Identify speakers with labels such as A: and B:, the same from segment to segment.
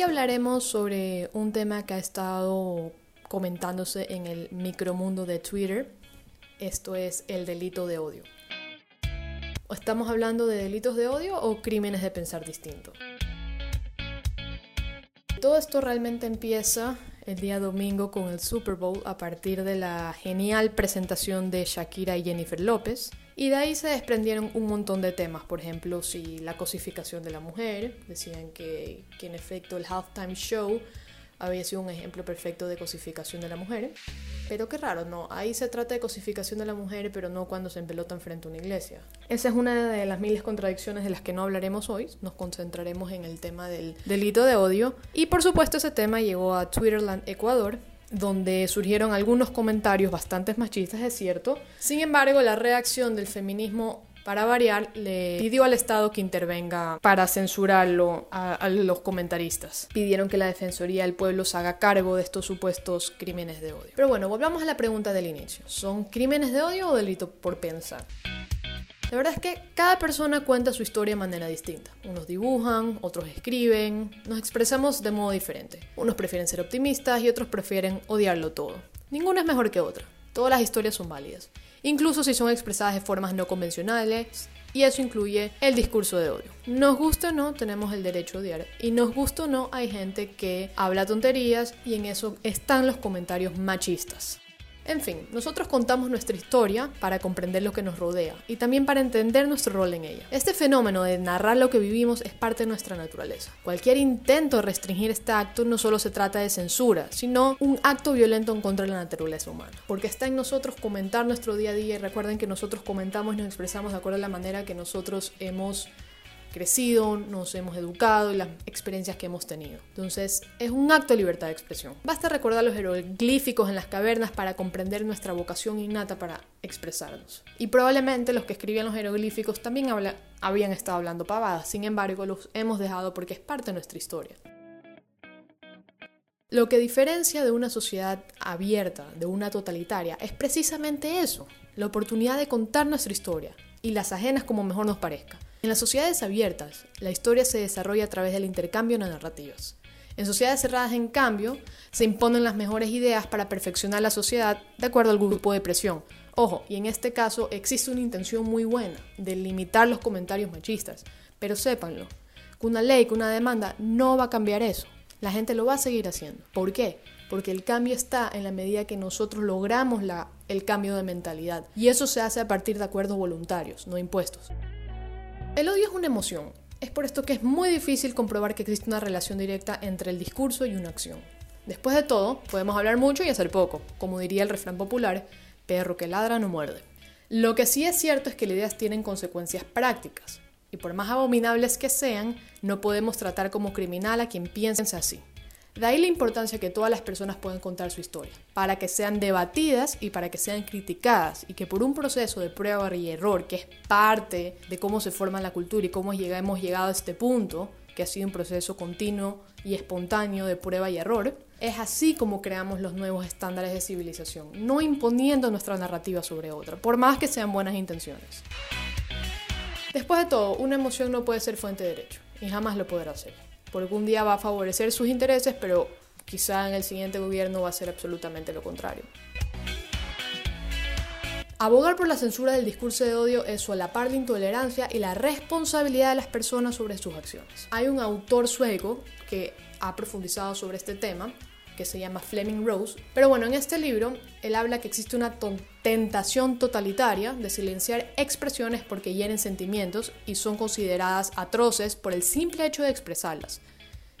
A: Hoy hablaremos sobre un tema que ha estado comentándose en el micromundo de Twitter. Esto es el delito de odio. ¿Estamos hablando de delitos de odio o crímenes de pensar distinto? Todo esto realmente empieza el día domingo con el Super Bowl a partir de la genial presentación de Shakira y Jennifer López. Y de ahí se desprendieron un montón de temas, por ejemplo, si la cosificación de la mujer, decían que, que en efecto el halftime show había sido un ejemplo perfecto de cosificación de la mujer. Pero qué raro, no, ahí se trata de cosificación de la mujer, pero no cuando se empelotan frente a una iglesia. Esa es una de las miles contradicciones de las que no hablaremos hoy, nos concentraremos en el tema del delito de odio. Y por supuesto ese tema llegó a Twitterland Ecuador, donde surgieron algunos comentarios bastante machistas, es cierto. Sin embargo, la reacción del feminismo para variar, le pidió al Estado que intervenga para censurarlo a, los comentaristas. Pidieron que la Defensoría del Pueblo se haga cargo de estos supuestos crímenes de odio. Pero bueno, volvamos a la pregunta del inicio. ¿Son crímenes de odio o delito por pensar? La verdad es que cada persona cuenta su historia de manera distinta. Unos dibujan, otros escriben, nos expresamos de modo diferente. Unos prefieren ser optimistas y otros prefieren odiarlo todo. Ninguna es mejor que otra. Todas las historias son válidas, incluso si son expresadas de formas no convencionales, y eso incluye el discurso de odio. Nos gusta o no, tenemos el derecho a odiar. Y nos gusta o no, hay gente que habla tonterías y en eso están los comentarios machistas. En fin, nosotros contamos nuestra historia para comprender lo que nos rodea y también para entender nuestro rol en ella. Este fenómeno de narrar lo que vivimos es parte de nuestra naturaleza. Cualquier intento de restringir este acto no solo se trata de censura, sino un acto violento en contra de la naturaleza humana. Porque está en nosotros comentar nuestro día a día y recuerden que nosotros comentamos y nos expresamos de acuerdo a la manera que nosotros hemos crecido, nos hemos educado y las experiencias que hemos tenido. Entonces, es un acto de libertad de expresión. Basta recordar los jeroglíficos en las cavernas para comprender nuestra vocación innata para expresarnos. Y probablemente los que escribían los jeroglíficos también habían estado hablando pavadas, sin embargo, los hemos dejado porque es parte de nuestra historia. Lo que diferencia de una sociedad abierta de una totalitaria es precisamente eso, la oportunidad de contar nuestra historia y las ajenas como mejor nos parezca. En las sociedades abiertas, la historia se desarrolla a través del intercambio de narrativas. En sociedades cerradas, en cambio, se imponen las mejores ideas para perfeccionar la sociedad de acuerdo al grupo de presión. Ojo, y en este caso existe una intención muy buena de limitar los comentarios machistas, pero sépanlo, que una ley, que una demanda no va a cambiar eso. La gente lo va a seguir haciendo. ¿Por qué? Porque el cambio está en la medida que nosotros logramos el cambio de mentalidad. Y eso se hace a partir de acuerdos voluntarios, no impuestos. El odio es una emoción. Es por esto que es muy difícil comprobar que existe una relación directa entre el discurso y una acción. Después de todo, podemos hablar mucho y hacer poco. Como diría el refrán popular, perro que ladra no muerde. Lo que sí es cierto es que las ideas tienen consecuencias prácticas. Y por más abominables que sean, no podemos tratar como criminal a quien piense así. De ahí la importancia que todas las personas puedan contar su historia, para que sean debatidas y para que sean criticadas, y que por un proceso de prueba y error, que es parte de cómo se forma la cultura y cómo hemos llegado a este punto, que ha sido un proceso continuo y espontáneo de prueba y error, es así como creamos los nuevos estándares de civilización, no imponiendo nuestra narrativa sobre otra, por más que sean buenas intenciones. Después de todo, una emoción no puede ser fuente de derecho, y jamás lo podrá ser porque un día va a favorecer sus intereses, pero quizá en el siguiente gobierno va a ser absolutamente lo contrario. Abogar por la censura del discurso de odio es solapar la intolerancia y la responsabilidad de las personas sobre sus acciones. Hay un autor sueco que ha profundizado sobre este tema que se llama Fleming Rose. Pero bueno, en este libro él habla que existe una tentación totalitaria de silenciar expresiones porque hieren sentimientos y son consideradas atroces por el simple hecho de expresarlas.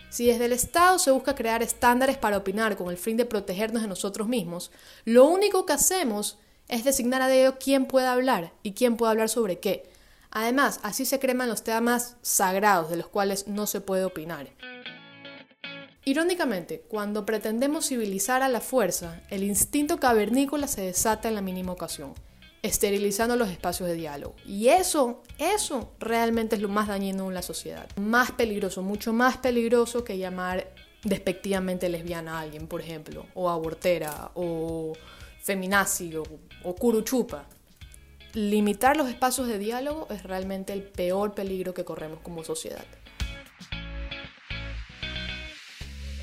A: Si desde el Estado se busca crear estándares para opinar con el fin de protegernos de nosotros mismos, lo único que hacemos es designar a dedo quién puede hablar y quién puede hablar sobre qué. Además, así se creman los temas sagrados de los cuales no se puede opinar. Irónicamente, cuando pretendemos civilizar a la fuerza, el instinto cavernícola se desata en la mínima ocasión, esterilizando los espacios de diálogo. Y eso, eso realmente es lo más dañino en la sociedad. Más peligroso, mucho más peligroso que llamar despectivamente lesbiana a alguien, por ejemplo, o abortera, o feminazi, o, o curuchupa. Limitar los espacios de diálogo es realmente el peor peligro que corremos como sociedad.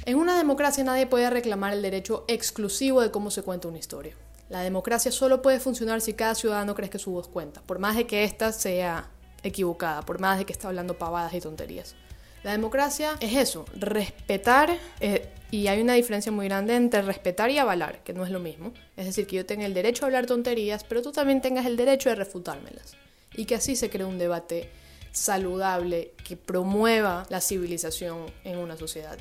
A: En una democracia nadie puede reclamar el derecho exclusivo de cómo se cuenta una historia. La democracia solo puede funcionar si cada ciudadano cree que su voz cuenta, por más de que ésta sea equivocada, por más de que está hablando pavadas y tonterías. La democracia es eso, respetar, eh, y hay una diferencia muy grande entre respetar y avalar, que no es lo mismo. Es decir, que yo tenga el derecho a hablar tonterías, pero tú también tengas el derecho de refutármelas. Y que así se cree un debate saludable que promueva la civilización en una sociedad.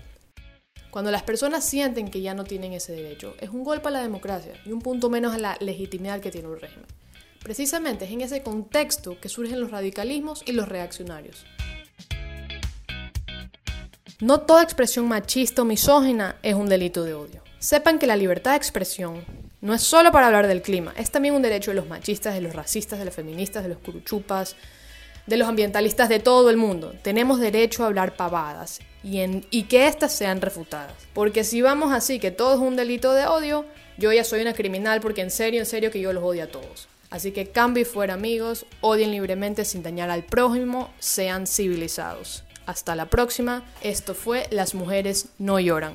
A: Cuando las personas sienten que ya no tienen ese derecho, es un golpe a la democracia y un punto menos a la legitimidad que tiene un régimen. Precisamente es en ese contexto que surgen los radicalismos y los reaccionarios. No toda expresión machista o misógina es un delito de odio. Sepan que la libertad de expresión no es solo para hablar del clima, es también un derecho de los machistas, de los racistas, de los feministas, de los curuchupas, de los ambientalistas de todo el mundo. Tenemos derecho a hablar pavadas y, que éstas sean refutadas. Porque si vamos así, que todo es un delito de odio, yo ya soy una criminal porque en serio, en serio que yo los odio a todos. Así que cambio fuera amigos, odien libremente sin dañar al prójimo, sean civilizados. Hasta la próxima, esto fue Las mujeres no lloran.